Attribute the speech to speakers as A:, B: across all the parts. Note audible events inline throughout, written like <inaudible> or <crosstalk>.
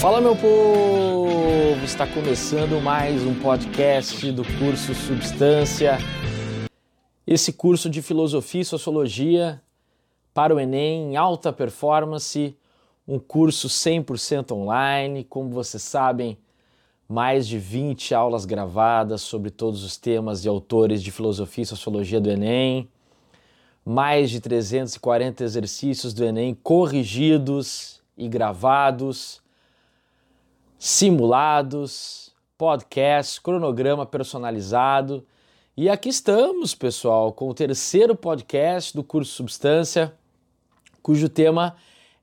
A: Fala meu povo! Está começando mais um podcast do curso Substância. Esse curso de filosofia e sociologia para o Enem em alta performance, um curso 100% online, como vocês sabem, mais de 20 aulas gravadas sobre todos os temas e autores de filosofia e sociologia do Enem, mais de 340 exercícios do Enem corrigidos e gravados simulados, podcasts, cronograma personalizado. E aqui estamos, pessoal, com o terceiro podcast do curso Substância, cujo tema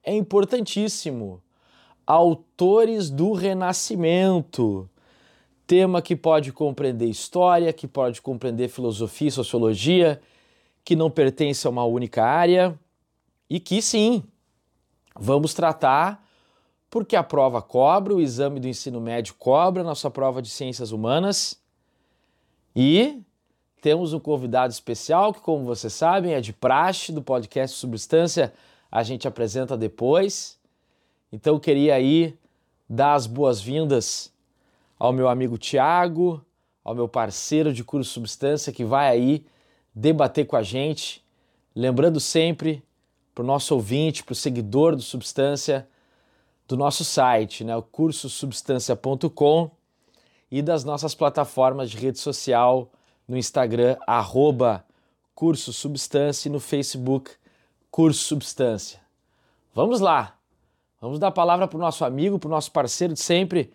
A: é importantíssimo: Autores do Renascimento. Tema que pode compreender história, que pode compreender filosofia e sociologia, que não pertence a uma única área e que sim, vamos tratar porque a prova cobra, o exame do ensino médio cobra, a nossa prova de ciências humanas. E temos um convidado especial que, como vocês sabem, é de praxe do podcast Substância, a gente apresenta depois. Então queria aí dar as boas-vindas ao meu amigo Tiago, ao meu parceiro de curso Substância que vai aí debater com a gente. Lembrando sempre para o nosso ouvinte, para o seguidor do Substância, do nosso site, né, o cursosubstância.com e das nossas plataformas de rede social no Instagram, arroba e no Facebook, Curso Substância. Vamos lá! Vamos dar a palavra para o nosso amigo, para o nosso parceiro de sempre.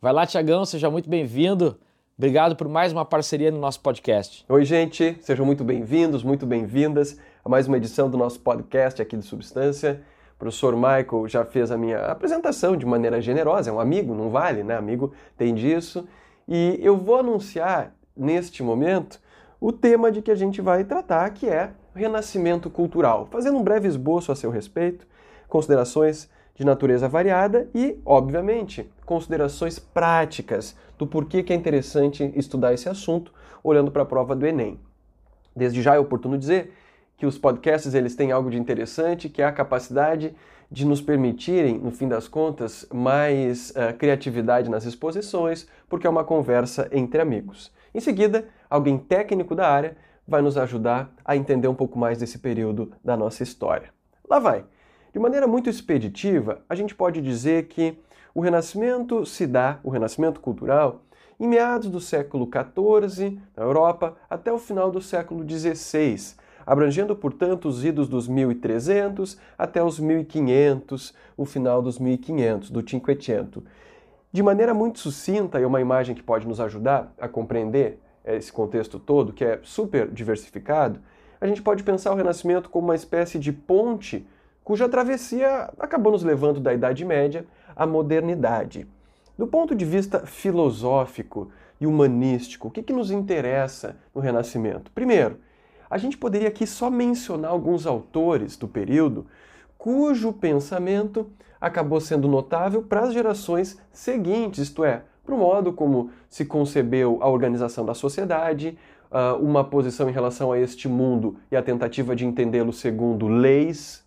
A: Vai lá, Tiagão, seja muito bem-vindo. Obrigado por mais uma parceria no nosso podcast.
B: Oi, gente, sejam muito bem-vindos, muito bem-vindas a mais uma edição do nosso podcast aqui do Substância. O professor Michael já fez a minha apresentação de maneira generosa, é um amigo, não vale, né? Amigo tem disso. E eu vou anunciar neste momento o tema de que a gente vai tratar, que é renascimento cultural, fazendo um breve esboço a seu respeito, considerações de natureza variada e, obviamente, considerações práticas do porquê que é interessante estudar esse assunto olhando para a prova do Enem. Desde já é oportuno dizer que os podcasts eles têm algo de interessante, que é a capacidade de nos permitirem, no fim das contas, mais uh, criatividade nas exposições, porque é uma conversa entre amigos. Em seguida, alguém técnico da área vai nos ajudar a entender um pouco mais desse período da nossa história. Lá vai! De maneira muito expeditiva, a gente pode dizer que o Renascimento se dá, o Renascimento cultural, em meados do século XIV, na Europa, até o final do século XVI, abrangendo, portanto, os idos dos 1300 até os 1500, o final dos 1500, do Cinquecento. De maneira muito sucinta, e uma imagem que pode nos ajudar a compreender esse contexto todo, que é super diversificado, a gente pode pensar o Renascimento como uma espécie de ponte cuja travessia acabou nos levando da Idade Média à modernidade. Do ponto de vista filosófico e humanístico, o que, que nos interessa no Renascimento? Primeiro, a gente poderia aqui só mencionar alguns autores do período cujo pensamento acabou sendo notável para as gerações seguintes, isto é, para o modo como se concebeu a organização da sociedade, ah, uma posição em relação a este mundo e a tentativa de entendê-lo segundo leis,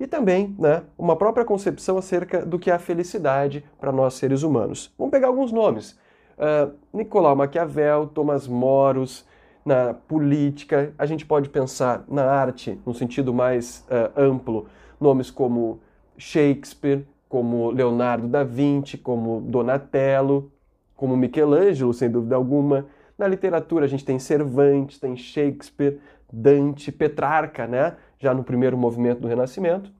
B: e também né, uma própria concepção acerca do que é a felicidade para nós seres humanos. Vamos pegar alguns nomes. Uh, Nicolau Maquiavel, Thomas Moros, na política, a gente pode pensar na arte, no sentido mais uh, amplo, nomes como Shakespeare, como Leonardo da Vinci, como Donatello, como Michelangelo, sem dúvida alguma. Na literatura a gente tem Cervantes, tem Shakespeare, Dante, Petrarca, né? já no primeiro movimento do Renascimento.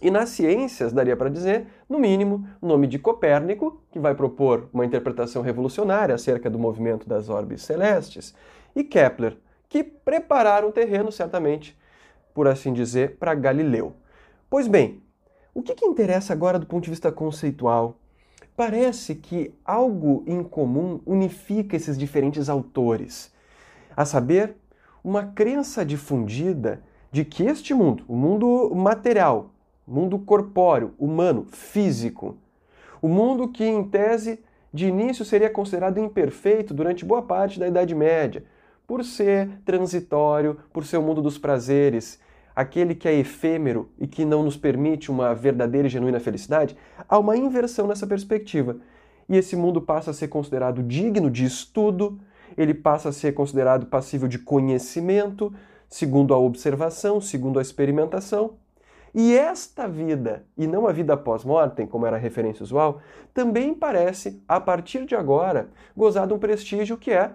B: E nas ciências, daria para dizer, no mínimo, o nome de Copérnico, que vai propor uma interpretação revolucionária acerca do movimento das orbes celestes, e Kepler, que prepararam o terreno, certamente, por assim dizer, para Galileu. Pois bem, o que, que interessa agora do ponto de vista conceitual? Parece que algo em comum unifica esses diferentes autores, a saber, uma crença difundida de que este mundo, o mundo material, mundo corpóreo, humano, físico, o mundo que em tese de início seria considerado imperfeito durante boa parte da Idade Média, por ser transitório, por ser o mundo dos prazeres, aquele que é efêmero e que não nos permite uma verdadeira e genuína felicidade, há uma inversão nessa perspectiva. E esse mundo passa a ser considerado digno de estudo, ele passa a ser considerado passível de conhecimento, segundo a observação, segundo a experimentação. E esta vida, e não a vida pós-mortem, como era a referência usual, também parece, a partir de agora, gozar de um prestígio que é,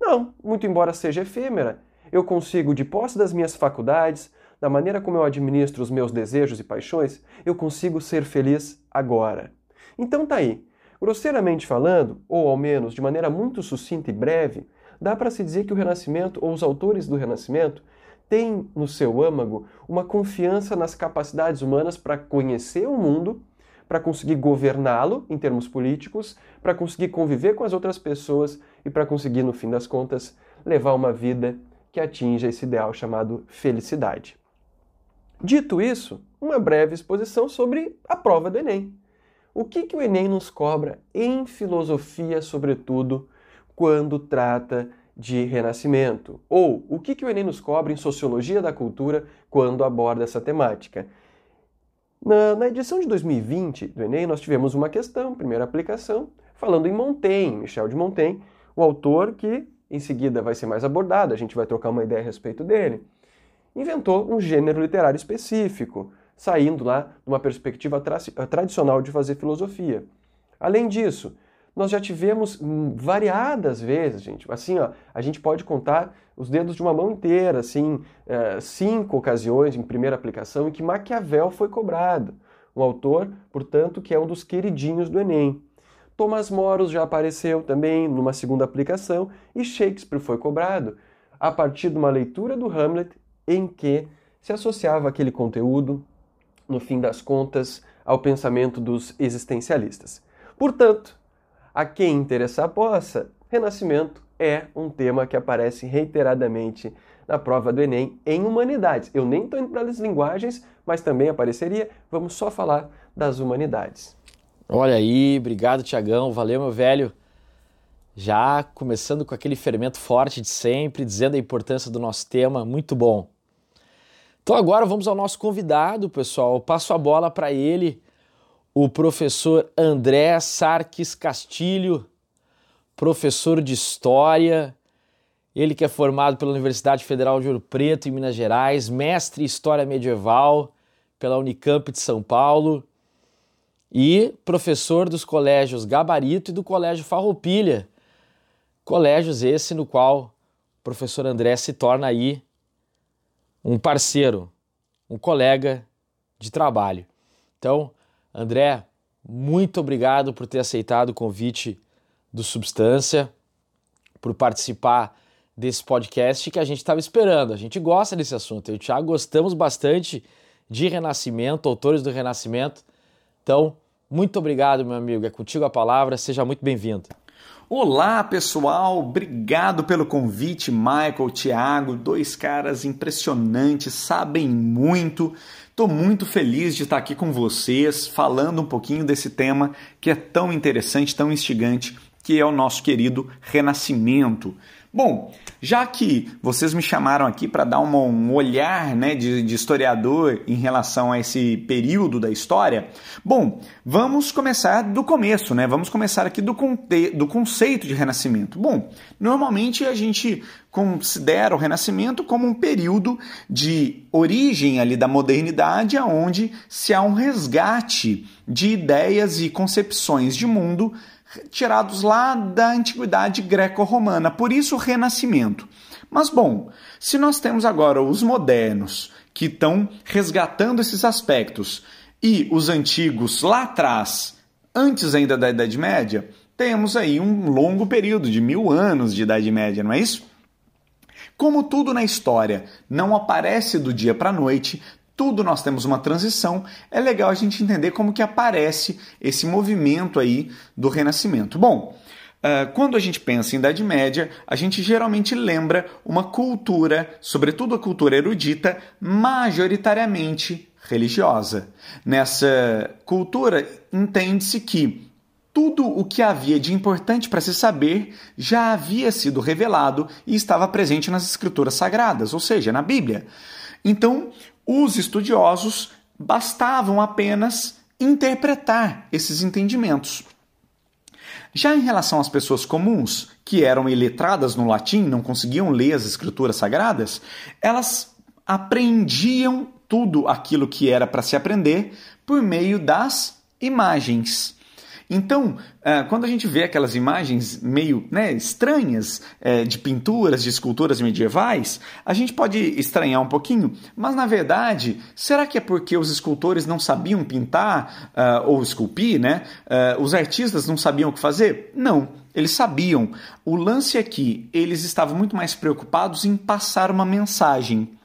B: não, muito embora seja efêmera, eu consigo, de posse das minhas faculdades, da maneira como eu administro os meus desejos e paixões, eu consigo ser feliz agora. Então tá aí. Grosseiramente falando, ou ao menos de maneira muito sucinta e breve, dá para se dizer que o Renascimento, ou os autores do Renascimento, têm no seu âmago uma confiança nas capacidades humanas para conhecer o mundo, para conseguir governá-lo em termos políticos, para conseguir conviver com as outras pessoas e para conseguir, no fim das contas, levar uma vida que atinja esse ideal chamado felicidade. Dito isso, uma breve exposição sobre a prova do Enem. O que, que o Enem nos cobra em filosofia, sobretudo, quando trata de renascimento? Ou o que, que o Enem nos cobra em sociologia da cultura quando aborda essa temática? Na, na, edição de 2020 do Enem, nós tivemos uma questão, primeira aplicação, falando em Montaigne, Michel de Montaigne, o autor que em seguida vai ser mais abordado, a gente vai trocar uma ideia a respeito dele. Inventou um gênero literário específico, saindo lá de uma perspectiva tra tradicional de fazer filosofia. Além disso, nós já tivemos variadas vezes, gente. Assim, ó, a gente pode contar os dedos de uma mão inteira, assim, é, cinco ocasiões em primeira aplicação em que Maquiavel foi cobrado. Um autor, portanto, que é um dos queridinhos do Enem. Thomas Moros já apareceu também numa segunda aplicação e Shakespeare foi cobrado a partir de uma leitura do Hamlet em que se associava aquele conteúdo, no fim das contas, ao pensamento dos existencialistas. Portanto, a quem interessar possa, Renascimento é um tema que aparece reiteradamente na prova do Enem em humanidades. Eu nem estou indo para as linguagens, mas também apareceria. Vamos só falar das humanidades.
A: Olha aí, obrigado Tiagão, valeu meu velho. Já começando com aquele fermento forte de sempre, dizendo a importância do nosso tema, muito bom. Então agora vamos ao nosso convidado, pessoal. Eu passo a bola para ele, o professor André Sarques Castilho, professor de História, ele que é formado pela Universidade Federal de Ouro Preto, em Minas Gerais, mestre em História Medieval pela Unicamp de São Paulo e professor dos colégios Gabarito e do Colégio Farroupilha. Colégios esse no qual o professor André se torna aí um parceiro, um colega de trabalho. Então, André, muito obrigado por ter aceitado o convite do Substância, por participar desse podcast que a gente estava esperando. A gente gosta desse assunto. Eu e o Thiago gostamos bastante de Renascimento, autores do Renascimento. Então, muito obrigado, meu amigo. É contigo a palavra. Seja muito bem-vindo.
C: Olá, pessoal! Obrigado pelo convite, Michael, Thiago, dois caras impressionantes, sabem muito. Estou muito feliz de estar aqui com vocês, falando um pouquinho desse tema que é tão interessante, tão instigante, que é o nosso querido renascimento. Bom, já que vocês me chamaram aqui para dar uma, um olhar né, de, de, historiador em relação a esse período da história, bom, vamos começar do começo, né? Vamos começar aqui do, conte do conceito de renascimento. Bom, normalmente a gente considera o renascimento como um período de origem ali da modernidade, onde se há um resgate de ideias e concepções de mundo tirados lá da antiguidade greco-romana, por isso o renascimento. Mas bom, se nós temos agora os modernos que estão resgatando esses aspectos e os antigos lá atrás, antes ainda da Idade Média, temos aí um longo período de mil anos de Idade Média, não é isso? Como tudo na história não aparece do dia para a noite, tudo nós temos uma transição, é legal a gente entender como que aparece esse movimento aí do renascimento. Bom, Uh, quando a gente pensa em Idade Média, a gente geralmente lembra uma cultura, sobretudo a cultura erudita, majoritariamente religiosa. Nessa cultura, entende-se que tudo o que havia de importante para se saber já havia sido revelado e estava presente nas escrituras sagradas, ou seja, na Bíblia. Então, os estudiosos bastavam apenas interpretar esses entendimentos. Já em relação às pessoas comuns, que eram iletradas no latim, não conseguiam ler as escrituras sagradas, elas aprendiam tudo aquilo que era para se aprender por meio das imagens. Então, é, quando a gente vê aquelas imagens meio né, estranhas é, de pinturas, de esculturas medievais, a gente pode estranhar um pouquinho, mas na verdade, será que é porque os escultores não sabiam pintar uh, ou esculpir, né? Uh, os artistas não sabiam o que fazer? Não, eles sabiam. O lance é que eles estavam muito mais preocupados em passar uma mensagem.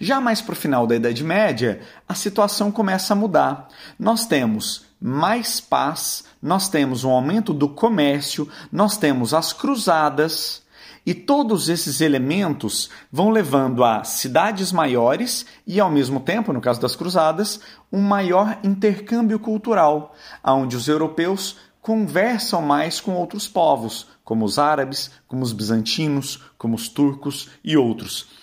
C: Já mais para o final da Idade Média, a situação começa a mudar. Nós temos mais paz, nós temos um aumento do comércio, nós temos as cruzadas, e todos esses elementos vão levando a cidades maiores e, ao mesmo tempo, no caso das cruzadas, um maior intercâmbio cultural, onde os europeus conversam mais com outros povos, como os árabes, como os bizantinos, como os turcos e outros.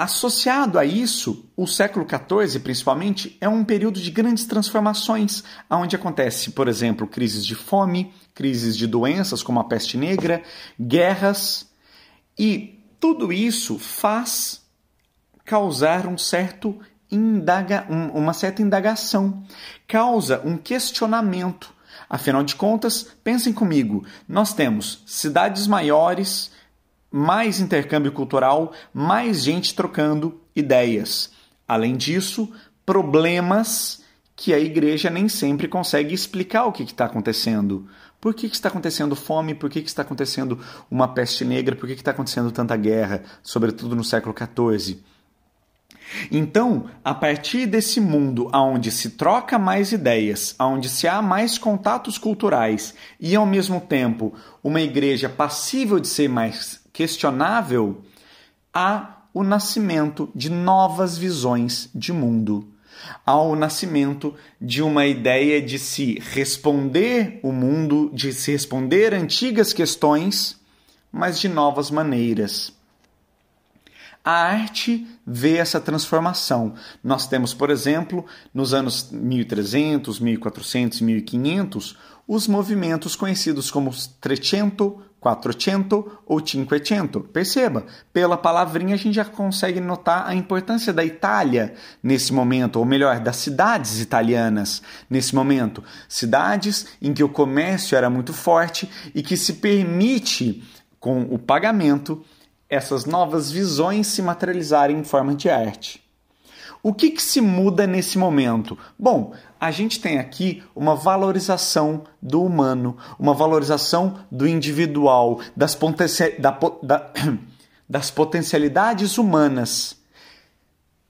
C: Associado a isso, o século XIV, principalmente, é um período de grandes transformações, onde acontece, por exemplo, crises de fome, crises de doenças como a peste negra, guerras, e tudo isso faz causar um certo indaga, uma certa indagação, causa um questionamento. Afinal de contas, pensem comigo, nós temos cidades maiores, mais intercâmbio cultural, mais gente trocando ideias. Além disso, problemas que a igreja nem sempre consegue explicar o que está acontecendo. Por que, que, está acontecendo fome? Por que, que está acontecendo uma peste negra? Por que, que está acontecendo tanta guerra, sobretudo no século XIV? Então, a partir desse mundo onde se troca mais ideias, onde se há mais contatos culturais e, ao mesmo tempo, uma igreja passível de ser mais questionável, há o nascimento de novas visões de mundo. Há o nascimento de uma ideia de se responder o mundo, de se responder antigas questões, mas de novas maneiras. A arte vê essa transformação. Nós temos, por exemplo, nos anos 1300, 1400 1500, os movimentos conhecidos como Trecento, Quattrocento ou Cinquecento. Perceba, pela palavrinha a gente já consegue notar a importância da Itália nesse momento, ou melhor, das cidades italianas nesse momento. Cidades em que o comércio era muito forte e que se permite, com o pagamento, essas novas visões se materializarem em forma de arte. O que, que se muda nesse momento? Bom, a gente tem aqui uma valorização do humano, uma valorização do individual, das, da, da, <coughs> das potencialidades humanas.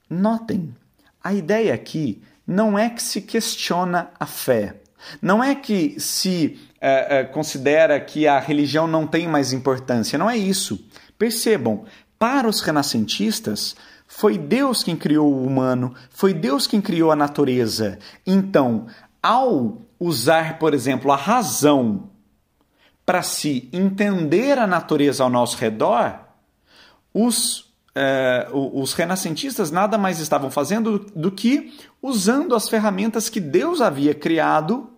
C: Notem, a ideia aqui não é que se questiona a fé, não é que se é, é, considera que a religião não tem mais importância, não é isso. Percebam, para os renascentistas, foi Deus quem criou o humano, foi Deus quem criou a natureza. Então, ao usar, por exemplo, a razão para se entender a natureza ao nosso redor, os, eh, os renascentistas nada mais estavam fazendo do que usando as ferramentas que Deus havia criado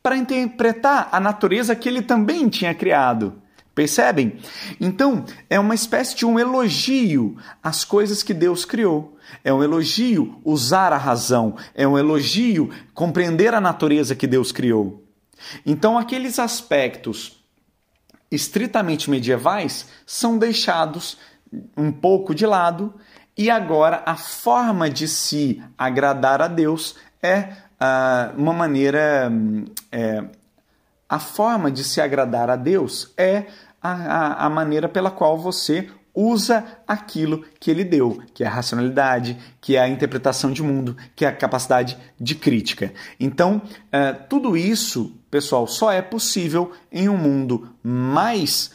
C: para interpretar a natureza que ele também tinha criado. Percebem? Então, é uma espécie de um elogio às coisas que Deus criou. É um elogio usar a razão, é um elogio compreender a natureza que Deus criou. Então, aqueles aspectos estritamente medievais são deixados um pouco de lado e agora a forma de se agradar a Deus é uh, uma maneira. É, a forma de se agradar a Deus é a, a, a maneira pela qual você usa aquilo que ele deu, que é a racionalidade, que é a interpretação de mundo, que é a capacidade de crítica. Então, é, tudo isso, pessoal, só é possível em um mundo mais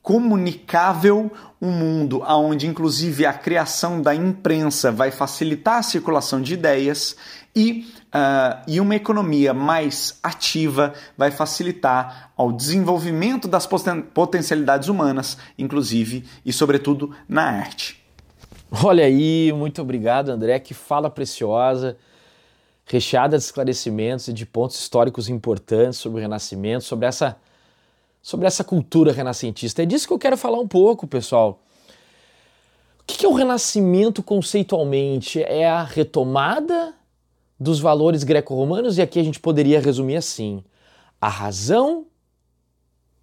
C: comunicável, um mundo onde, inclusive, a criação da imprensa vai facilitar a circulação de ideias e Uh, e uma economia mais ativa vai facilitar ao desenvolvimento das poten potencialidades humanas, inclusive e sobretudo na arte.
A: Olha aí, muito obrigado, André. Que fala preciosa, recheada de esclarecimentos e de pontos históricos importantes sobre o Renascimento, sobre essa, sobre essa cultura renascentista. É disso que eu quero falar um pouco, pessoal. O que é o Renascimento conceitualmente? É a retomada dos valores greco-romanos, e aqui a gente poderia resumir assim: a razão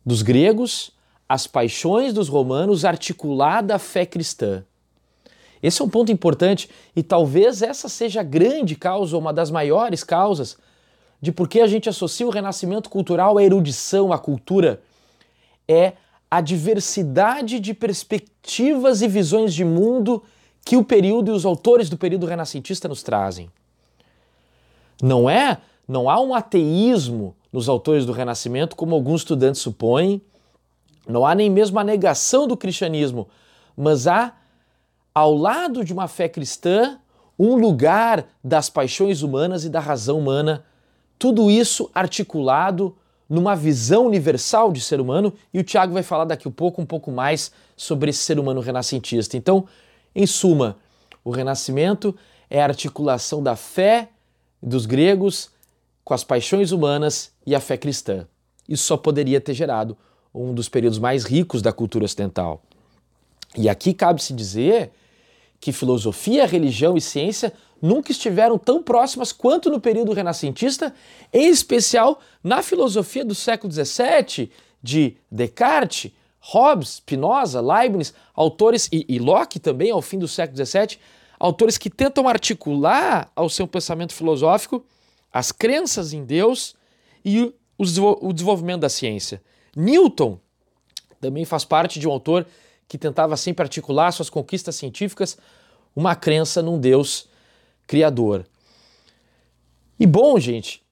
A: dos gregos, as paixões dos romanos, articulada à fé cristã. Esse é um ponto importante e talvez essa seja a grande causa, ou uma das maiores causas, de por que a gente associa o renascimento cultural à erudição, à cultura. É a diversidade de perspectivas e visões de mundo que o período e os autores do período renascentista nos trazem. Não é, não há um ateísmo nos autores do Renascimento, como alguns estudantes supõem, não há nem mesmo a negação do cristianismo, mas há ao lado de uma fé cristã, um lugar das paixões humanas e da razão humana, tudo isso articulado numa visão universal de ser humano, e o Tiago vai falar daqui a pouco um pouco mais sobre esse ser humano renascentista. Então, em suma, o renascimento é a articulação da fé dos gregos com as paixões humanas e a fé cristã. Isso só poderia ter gerado um dos períodos mais ricos da cultura ocidental. E aqui cabe-se dizer que filosofia, religião e ciência nunca estiveram tão próximas quanto no período renascentista, em especial na filosofia do século XVII, de Descartes, Hobbes, Spinoza, Leibniz, autores, e, e Locke também, ao fim do século XVII, autores que tentam articular ao seu pensamento filosófico as crenças em Deus e o, desenvolvimento da ciência. Newton também faz parte de um autor que tentava sempre articular suas conquistas científicas, uma crença num Deus criador. E bom, gente,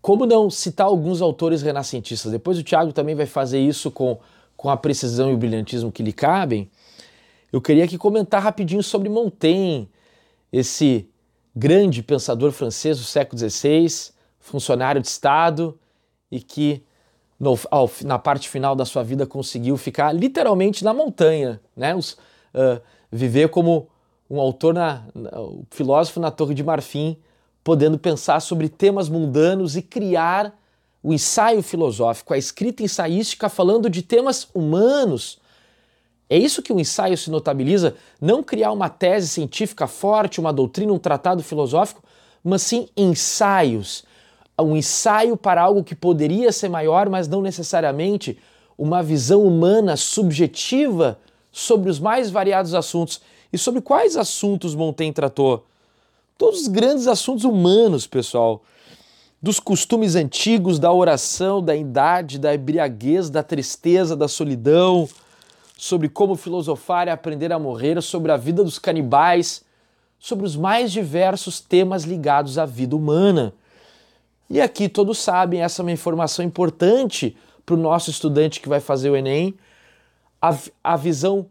A: como não citar alguns autores renascentistas? Depois o Tiago também vai fazer isso com, com a precisão e o brilhantismo que lhe cabem. Eu queria aqui comentar rapidinho sobre Montaigne, esse grande pensador francês do século XVI, funcionário de Estado e que no, ao, na parte final da sua vida conseguiu ficar literalmente na montanha, né? Os, uh, viver como um autor, na, na, um filósofo na Torre de Marfim, podendo pensar sobre temas mundanos e criar o ensaio filosófico, a escrita ensaística falando de temas humanos. É isso que o ensaio se notabiliza, não criar uma tese científica forte, uma doutrina, um tratado filosófico, mas sim ensaios um ensaio para algo que poderia ser maior, mas não necessariamente uma visão humana subjetiva sobre os mais variados assuntos. E sobre quais assuntos Montaigne tratou? Todos os grandes assuntos humanos, pessoal. Dos costumes antigos, da oração, da idade, da embriaguez, da tristeza, da solidão, sobre como filosofar e aprender a morrer, sobre a vida dos canibais, sobre os mais diversos temas ligados à vida humana. E aqui todos sabem, essa é uma informação importante para o nosso estudante que vai fazer o Enem, a, a visão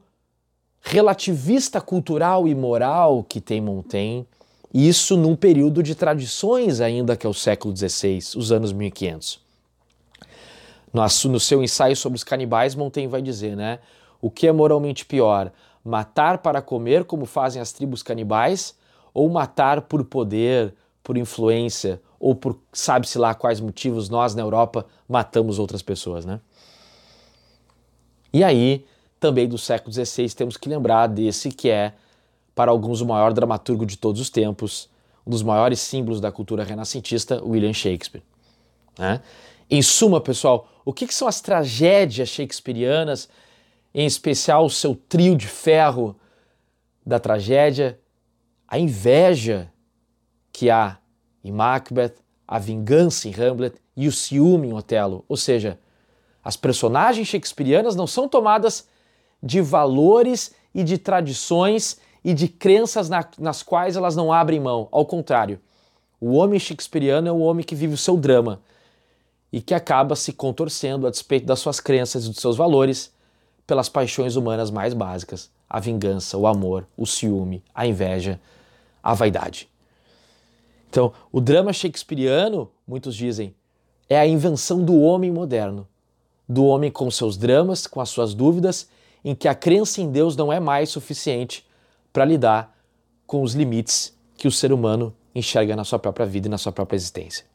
A: relativista cultural e moral que tem Montaigne, isso num período de tradições ainda que é o século XVI, os anos 1500. No, no seu ensaio sobre os canibais, Montaigne vai dizer, né? O que é moralmente pior? Matar para comer, como fazem as tribos canibais, ou matar por poder, por influência, ou por sabe-se lá quais motivos nós na Europa matamos outras pessoas, né? E aí, também do século XVI, temos que lembrar desse que é, para alguns, o maior dramaturgo de todos os tempos, um dos maiores símbolos da cultura renascentista, William Shakespeare. Né? Em suma, pessoal, o que, que são as tragédias shakespearianas, em especial o seu trio de ferro da tragédia, a inveja que há em Macbeth, a vingança em Hamlet e o ciúme em Otelo. Ou seja, as personagens shakespearianas não são tomadas de valores e de tradições e de crenças na, nas quais elas não abrem mão. Ao contrário, o homem shakespeariano é o homem que vive o seu drama e que acaba se contorcendo a despeito das suas crenças e dos seus valores pelas paixões humanas mais básicas: a vingança, o amor, o ciúme, a inveja, a vaidade. Então, o drama shakespeariano, muitos dizem, é a invenção do homem moderno, do homem com seus dramas, com as suas dúvidas, em que a crença em Deus não é mais suficiente para lidar com os limites que o ser humano enxerga na sua própria vida e na sua própria existência.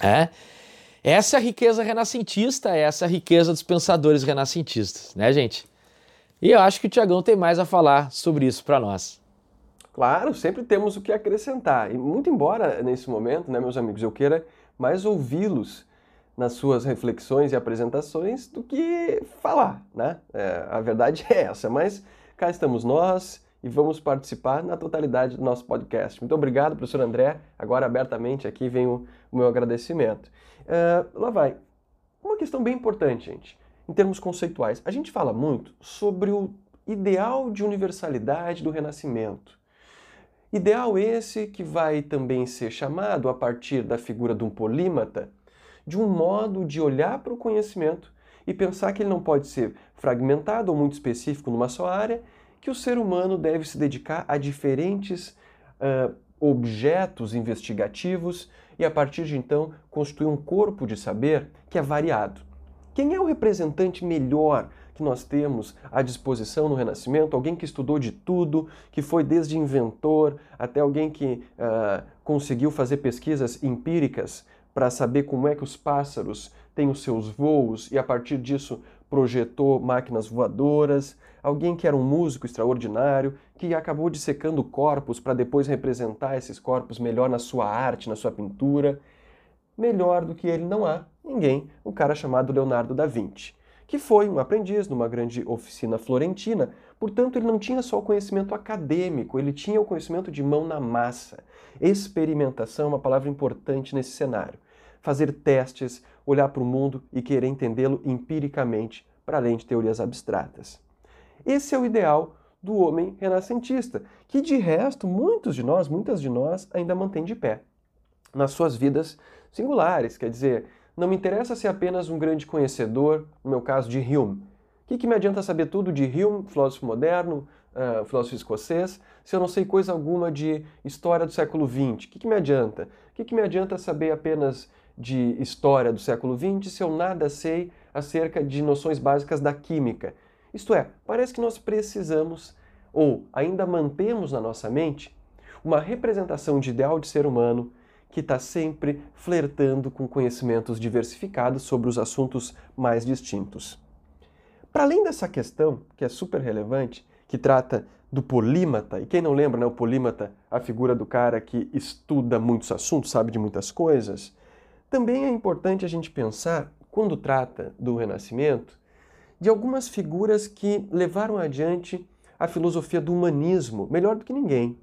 A: É? Essa é a riqueza renascentista, essa é a riqueza dos pensadores renascentistas, né, gente? E eu acho que o Tiagão tem mais a falar sobre isso para nós.
B: Claro, sempre temos o que acrescentar. E muito embora nesse momento, né, meus amigos, eu queira mais ouvi-los nas suas reflexões e apresentações do que falar, né? É, a verdade é essa, mas cá estamos nós e vamos participar na totalidade do nosso podcast. Muito obrigado, professor André. Agora, abertamente, aqui vem o, o meu agradecimento. Uh, lá vai. Uma questão bem importante, gente, em termos conceituais. A gente fala muito sobre o ideal de universalidade do Renascimento. Ideal esse que vai também ser chamado, a partir da figura de um polímata, de um modo de olhar para o conhecimento e pensar que ele não pode ser fragmentado ou muito específico numa só área, que o ser humano deve se dedicar a diferentes uh, objetos investigativos e, a partir de então, constituir um corpo de saber que é variado. Quem é o representante melhor que nós temos à disposição no Renascimento? Alguém que estudou de tudo, que foi desde inventor até alguém que uh, conseguiu fazer pesquisas empíricas para saber como é que os pássaros têm os seus voos e a partir disso projetou máquinas voadoras, alguém que era um músico extraordinário, que acabou dissecando corpos para depois representar esses corpos melhor na sua arte, na sua pintura. Melhor do que ele não há ninguém, um cara chamado Leonardo da Vinci, que foi um aprendiz numa grande oficina florentina, portanto ele não tinha só o conhecimento acadêmico, ele tinha o conhecimento de mão na massa. Experimentação é uma palavra importante nesse cenário. Fazer testes, olhar para o mundo e querer entendê-lo empiricamente, para além de teorias abstratas. Esse é o ideal do homem renascentista, que de resto muitos de nós, muitas de nós, ainda mantém de pé nas suas vidas singulares. Quer dizer, não me interessa ser apenas um grande conhecedor, no meu caso, de Hume. O que, que me adianta saber tudo de Hume, filósofo moderno, uh, filósofo escocês, se eu não sei coisa alguma de história do século XX? O que, que me adianta? O que, que me adianta saber apenas de história do século XX se eu nada sei acerca de noções básicas da química? Isto é, parece que nós precisamos, ou ainda mantemos na nossa mente, uma representação de ideal de ser humano que está sempre flertando com conhecimentos diversificados sobre os assuntos mais distintos. Para além dessa questão, que é super relevante, que trata do polímata, e quem não lembra, né, o polímata, a figura do cara que estuda muitos assuntos, sabe de muitas coisas, também é importante a gente pensar, quando trata do Renascimento, de algumas figuras que levaram adiante a filosofia do humanismo melhor do que ninguém.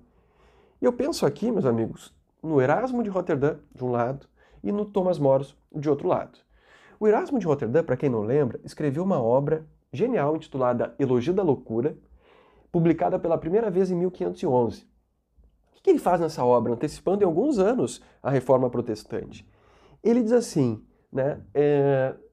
B: E eu penso aqui, meus amigos, no Erasmo de Roterdã, de um lado, e no Thomas Moros, de outro lado. O Erasmo de Roterdã, para quem não lembra, escreveu uma obra genial intitulada Elogio da Loucura, publicada pela primeira vez em 1511. O que ele faz nessa obra, antecipando em alguns anos a reforma protestante? Ele diz assim, né,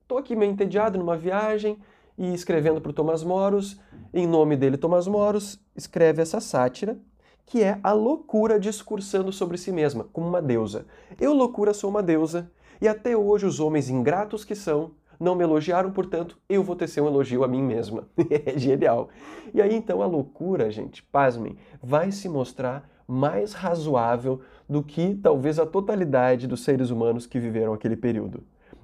B: estou é, aqui meio entediado numa viagem e escrevendo para o Thomas Moros, em nome dele, Thomas Moros, escreve essa sátira, que é a loucura discursando sobre si mesma, como uma deusa. Eu, loucura, sou uma deusa, e até hoje os homens ingratos que são não me elogiaram, portanto, eu vou tecer um elogio a mim mesma. <laughs> é genial. E aí então a loucura, gente, pasmem, vai se mostrar mais razoável do que talvez a totalidade dos seres humanos que viveram aquele período.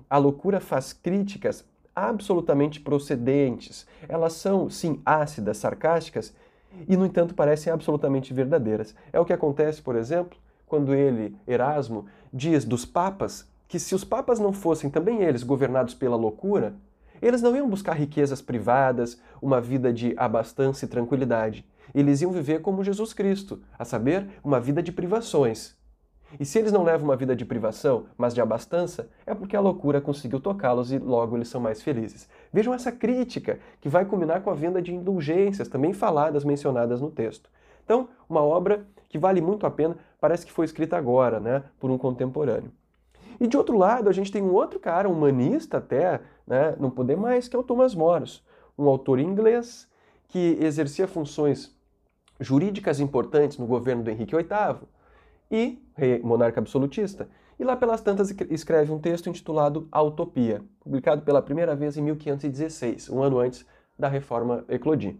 B: A loucura faz críticas absolutamente procedentes. Elas são, sim, ácidas, sarcásticas e, no entanto, parecem absolutamente verdadeiras. É o que acontece, por exemplo, quando ele, Erasmo, diz dos papas que se os papas não fossem também eles governados pela loucura, eles não iam buscar riquezas privadas, uma vida de abastança e tranquilidade. Eles iam viver como Jesus Cristo, a saber, uma vida de privações. E se eles não levam uma vida de privação, mas de abastança, é porque a loucura conseguiu tocá-los e logo eles são mais felizes. Vejam essa crítica, que vai culminar com a venda de indulgências, também faladas, mencionadas no texto. Então, uma obra que vale muito a pena, parece que foi escrita agora, né, por um contemporâneo. E de outro lado, a gente tem um outro cara, um humanista até, né, não poder mais, que é o Thomas Moros, um autor inglês que exercia funções jurídicas importantes no governo do Henrique VIII e rei monarca absolutista. E lá pelas tantas escreve um texto intitulado A Utopia, publicado pela primeira vez em 1516, um ano antes da reforma eclodir.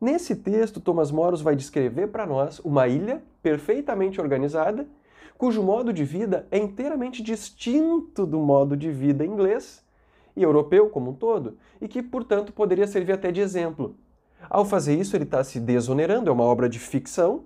B: Nesse texto, Thomas Moros vai descrever para nós uma ilha perfeitamente organizada, cujo modo de vida é inteiramente distinto do modo de vida inglês e europeu como um todo, e que, portanto, poderia servir até de exemplo. Ao fazer isso, ele está se desonerando, é uma obra de ficção,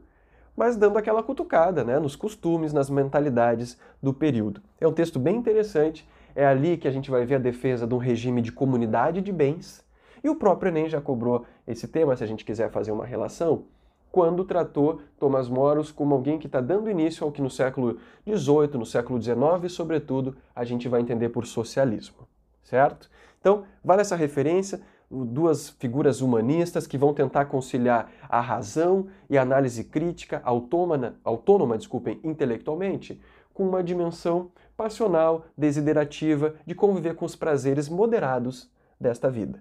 B: mas dando aquela cutucada né, nos costumes, nas mentalidades do período. É um texto bem interessante, é ali que a gente vai ver a defesa de um regime de comunidade de bens, e o próprio Enem já cobrou esse tema, se a gente quiser fazer uma relação, quando tratou Thomas Moros como alguém que está dando início ao que no século XVIII, no século XIX, sobretudo, a gente vai entender por socialismo, certo? Então, vale essa referência, duas figuras humanistas que vão tentar conciliar a razão e a análise crítica autônoma, autônoma desculpem, intelectualmente, com uma dimensão passional, desiderativa, de conviver com os prazeres moderados desta vida.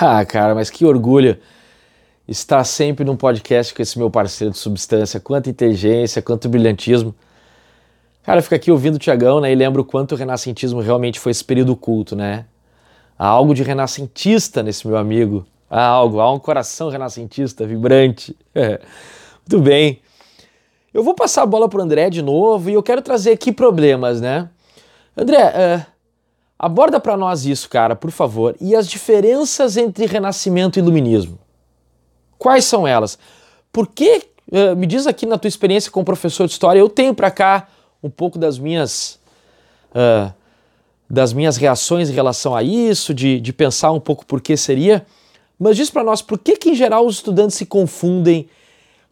A: Ah, cara, mas que orgulho estar sempre num podcast com esse meu parceiro de substância. Quanta inteligência, quanto brilhantismo. Cara, fica aqui ouvindo o Tiagão, né? E lembro o quanto o renascentismo realmente foi esse período culto, né? Há algo de renascentista nesse meu amigo. Há algo, há um coração renascentista, vibrante. <laughs> Muito bem. Eu vou passar a bola para o André de novo e eu quero trazer aqui problemas, né? André, é, aborda para nós isso, cara, por favor. E as diferenças entre renascimento e iluminismo? Quais são elas? Por que, é, me diz aqui na tua experiência como professor de história, eu tenho para cá um pouco das minhas uh, das minhas reações em relação a isso, de, de pensar um pouco por que seria. Mas diz para nós por que, que, em geral, os estudantes se confundem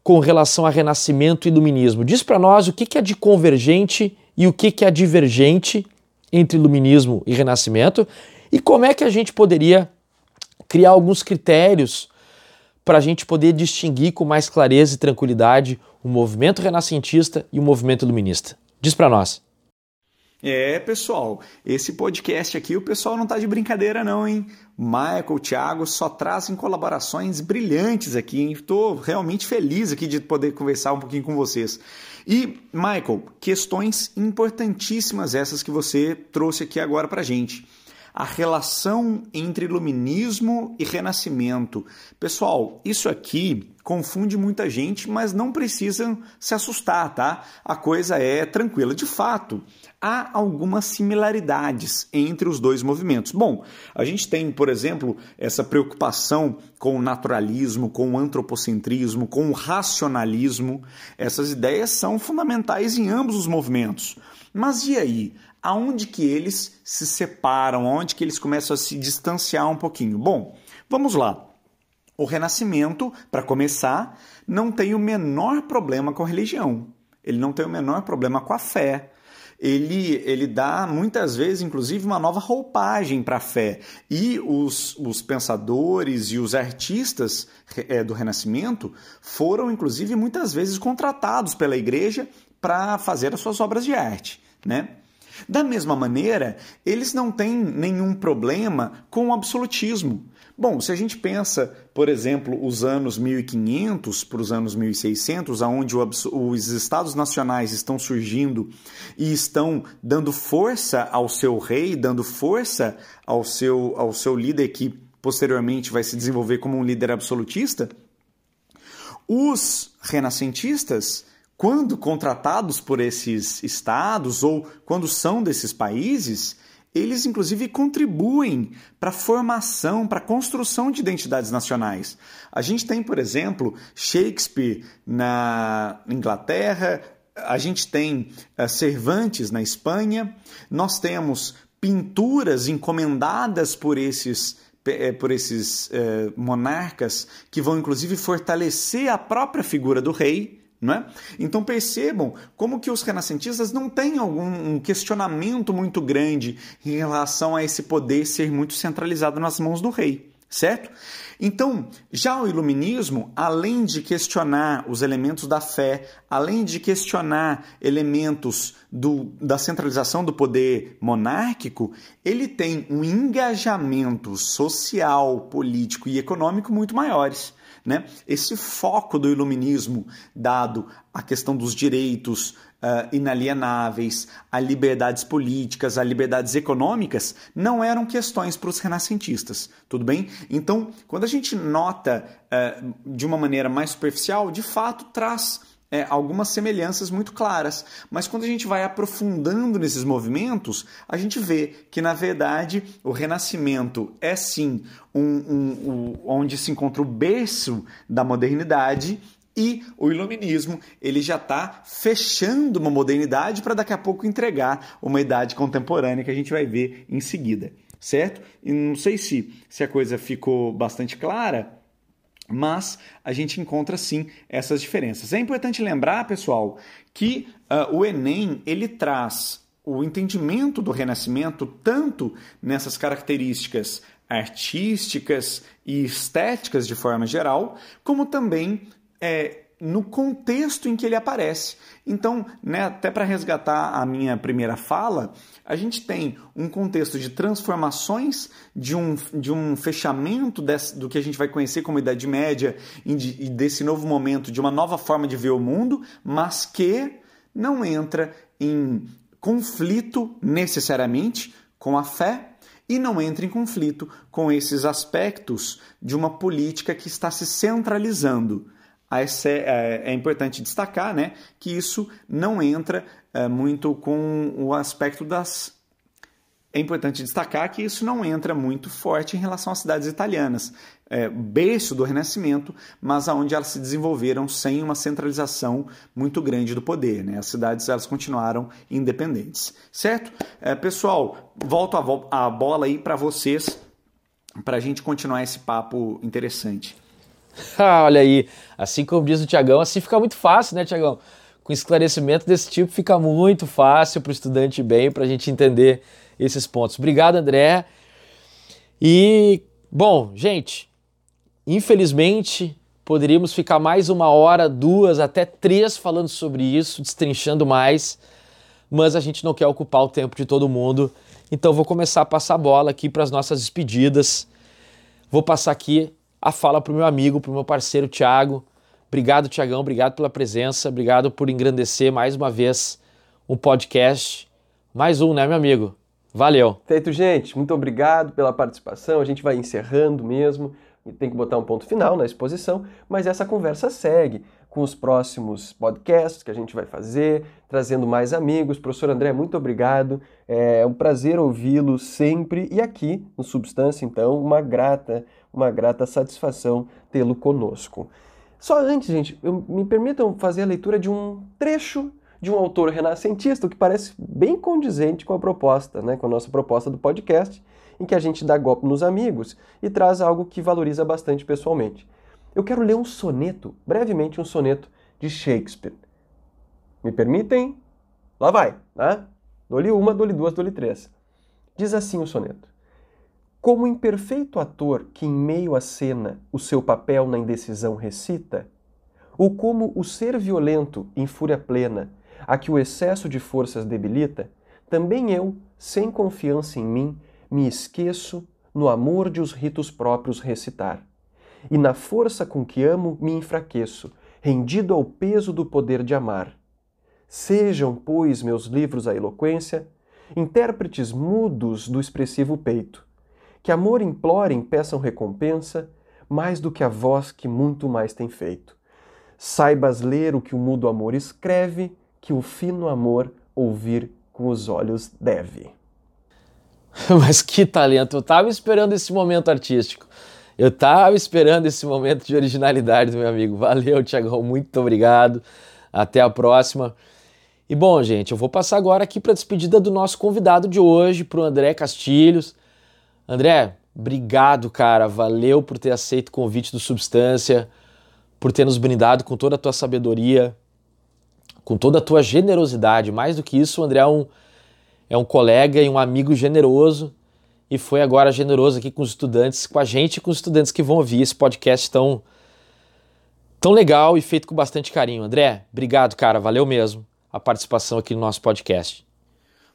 A: com relação a renascimento e iluminismo. Diz para nós o que, que é de convergente e o que, que é divergente entre iluminismo e renascimento e como é que a gente poderia criar alguns critérios para a gente poder distinguir com mais clareza e tranquilidade o movimento renascentista e o movimento iluminista. Diz para nós.
C: É, pessoal, esse podcast aqui o pessoal não tá de brincadeira não, hein? Michael, Thiago só trazem colaborações brilhantes aqui, hein? Tô realmente feliz aqui de poder conversar um pouquinho com vocês. E, Michael, questões importantíssimas essas que você trouxe aqui agora pra gente a relação entre iluminismo e renascimento. Pessoal, isso aqui confunde muita gente, mas não precisam se assustar, tá? A coisa é tranquila. De fato, há algumas similaridades entre os dois movimentos. Bom, a gente tem, por exemplo, essa preocupação com o naturalismo, com o antropocentrismo, com o racionalismo. Essas ideias são fundamentais em ambos os movimentos. Mas e aí? aonde que eles se separam, aonde que eles começam a se distanciar um pouquinho. Bom, vamos lá. O Renascimento, para começar, não tem o menor problema com a religião. Ele não tem o menor problema com a fé. Ele, ele dá muitas vezes, inclusive, uma nova roupagem para a fé. E os, os pensadores e os artistas é, do Renascimento foram, inclusive, muitas vezes contratados pela igreja para fazer as suas obras de arte. Né? Da mesma maneira, eles não têm nenhum problema com o absolutismo. Bom, se a gente pensa, por exemplo, os anos 1500 para os anos 1600, aonde os estados nacionais estão surgindo e estão dando força ao seu rei, dando força ao seu, ao seu líder que posteriormente vai se desenvolver como um líder absolutista, os renascentistas quando contratados por esses estados ou quando são desses países, eles inclusive contribuem para a formação, para a construção de identidades nacionais. A gente tem, por exemplo, Shakespeare na Inglaterra, a gente tem uh, Cervantes na Espanha, nós temos pinturas encomendadas por esses eh, por esses uh, monarcas que vão inclusive fortalecer a própria figura do rei. É? Então percebam como que os renascentistas não têm algum questionamento muito grande em relação a esse poder ser muito centralizado nas mãos do rei, certo? Então, já o iluminismo, além de questionar os elementos da fé, além de questionar elementos do, da centralização do poder monárquico, ele tem um engajamento social, político e econômico muito maiores. Né? Esse foco do iluminismo dado à questão dos direitos uh, inalienáveis, a liberdades políticas, a liberdades econômicas, não eram questões para os renascentistas, tudo bem? Então, quando a gente nota uh, de uma maneira mais superficial, de fato traz é, algumas semelhanças muito claras. Mas quando a gente vai aprofundando nesses movimentos, a gente vê que, na verdade, o Renascimento é sim um, um, um, onde se encontra o berço da modernidade e o iluminismo ele já está fechando uma modernidade para daqui a pouco entregar uma idade contemporânea que a gente vai ver em seguida, certo? E não sei se, se a coisa ficou bastante clara, mas a gente encontra sim essas diferenças. É importante lembrar, pessoal, que uh, o Enem ele traz o entendimento do Renascimento tanto nessas características artísticas e estéticas de forma geral, como também é, no contexto em que ele aparece. Então, né, até para resgatar a minha primeira fala, a gente tem um contexto de transformações, de um, de um fechamento desse, do que a gente vai conhecer como Idade Média e, e desse novo momento, de uma nova forma de ver o mundo, mas que não entra em conflito necessariamente com a fé e não entra em conflito com esses aspectos de uma política que está se centralizando é, é importante destacar né, que isso não entra é, muito com o aspecto das. É importante destacar que isso não entra muito forte em relação às cidades italianas, é, berço do Renascimento, mas aonde elas se desenvolveram sem uma centralização muito grande do poder. Né? As cidades elas continuaram independentes, certo? É, pessoal, volto a, a bola aí para vocês para a gente continuar esse papo interessante. <laughs>
A: Ah, olha aí, assim como diz o Tiagão, assim fica muito fácil, né, Tiagão? Com esclarecimento desse tipo fica muito fácil para o estudante bem, para a gente entender esses pontos. Obrigado, André. E, bom, gente, infelizmente poderíamos ficar mais uma hora, duas, até três falando sobre isso, destrinchando mais, mas a gente não quer ocupar o tempo de todo mundo. Então vou começar a passar a bola aqui para as nossas despedidas. Vou passar aqui a fala para o meu amigo, para o meu parceiro Tiago. Obrigado, Tiagão, obrigado pela presença, obrigado por engrandecer mais uma vez um podcast. Mais um, né, meu amigo? Valeu.
B: Feito, gente. Muito obrigado pela participação. A gente vai encerrando mesmo. Tem que botar um ponto final na exposição, mas essa conversa segue com os próximos podcasts que a gente vai fazer, trazendo mais amigos. Professor André, muito obrigado. É um prazer ouvi-lo sempre e aqui no Substância, então, uma grata uma grata satisfação tê-lo conosco. Só antes, gente, eu, me permitam fazer a leitura de um trecho de um autor renascentista, o que parece bem condizente com a proposta, né, com a nossa proposta do podcast, em que a gente dá golpe nos amigos e traz algo que valoriza bastante pessoalmente. Eu quero ler um soneto, brevemente um soneto de Shakespeare. Me permitem? Lá vai, né? Dou-lhe uma, dou-lhe duas, dou-lhe três. Diz assim o soneto. Como imperfeito ator que, em meio à cena, o seu papel na indecisão recita, ou como o ser violento em fúria plena, a que o excesso de forças debilita, também eu, sem confiança em mim, me esqueço no amor de os ritos próprios recitar. E na força com que amo me enfraqueço, rendido ao peso do poder de amar. Sejam, pois, meus livros a eloquência, intérpretes mudos do expressivo peito, que amor implorem, peçam recompensa, mais do que a voz que muito mais tem feito. Saibas ler o que o mudo amor escreve, que o fino amor ouvir com os olhos deve. <laughs>
A: Mas que talento! Eu estava esperando esse momento artístico. Eu estava esperando esse momento de originalidade do meu amigo. Valeu, Tiagão. Muito obrigado. Até a próxima. E bom, gente, eu vou passar agora aqui para a despedida do nosso convidado de hoje, para o André Castilhos. André, obrigado, cara. Valeu por ter aceito o convite do Substância, por ter nos brindado com toda a tua sabedoria, com toda a tua generosidade. Mais do que isso, o André é um, é um colega e um amigo generoso e foi agora generoso aqui com os estudantes, com a gente e com os estudantes que vão ouvir esse podcast tão, tão legal e feito com bastante carinho. André, obrigado, cara. Valeu mesmo a participação aqui no nosso podcast.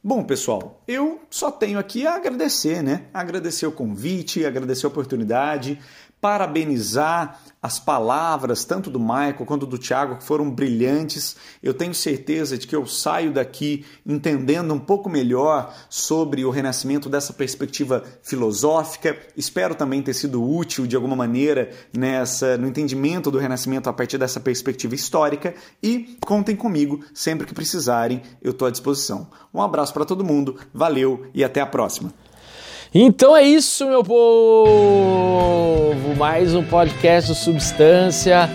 C: Bom, pessoal, eu só tenho aqui a agradecer, né? Agradecer o convite, agradecer a oportunidade, parabenizar as palavras, tanto do Michael quanto do Tiago, que foram brilhantes. Eu tenho certeza de que eu saio daqui entendendo um pouco melhor sobre o renascimento dessa perspectiva filosófica. Espero também ter sido útil de alguma maneira nessa no entendimento do renascimento a partir dessa perspectiva histórica e contem comigo sempre que precisarem, eu estou à disposição. Um abraço para todo mundo, valeu e até a próxima.
A: Então é isso, meu povo! Mais um podcast do Substância,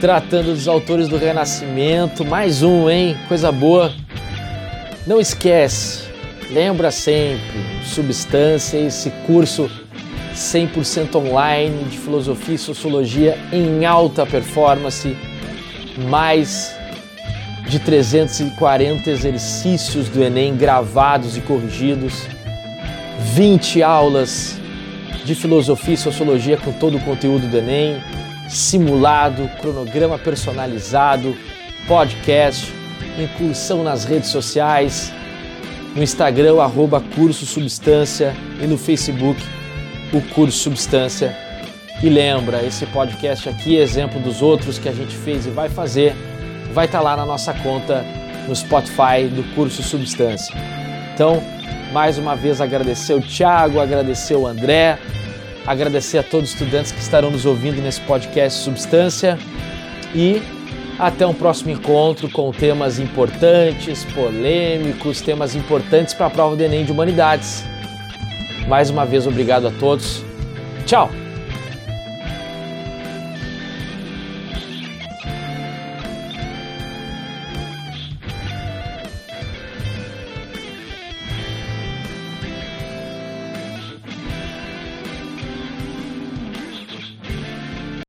A: tratando dos autores do Renascimento. Mais um, hein? Coisa boa. Não esquece, lembra sempre, Substância, esse curso 100% online de filosofia e sociologia em alta performance, mais de 340 exercícios do Enem gravados e corrigidos 20 aulas de filosofia e sociologia com todo o conteúdo do Enem, simulado, cronograma personalizado, podcast, incursão nas redes sociais, no Instagram, arroba Curso Substância e no Facebook, o Curso Substância. E lembra, esse podcast aqui, exemplo dos outros que a gente fez e vai fazer, vai estar tá lá na nossa conta no Spotify do Curso Substância. Então, mais uma vez agradecer o Thiago, agradecer o André, agradecer a todos os estudantes que estarão nos ouvindo nesse podcast Substância e até um próximo encontro com temas importantes, polêmicos, temas importantes para a prova do Enem de Humanidades. Mais uma vez, obrigado a todos. Tchau!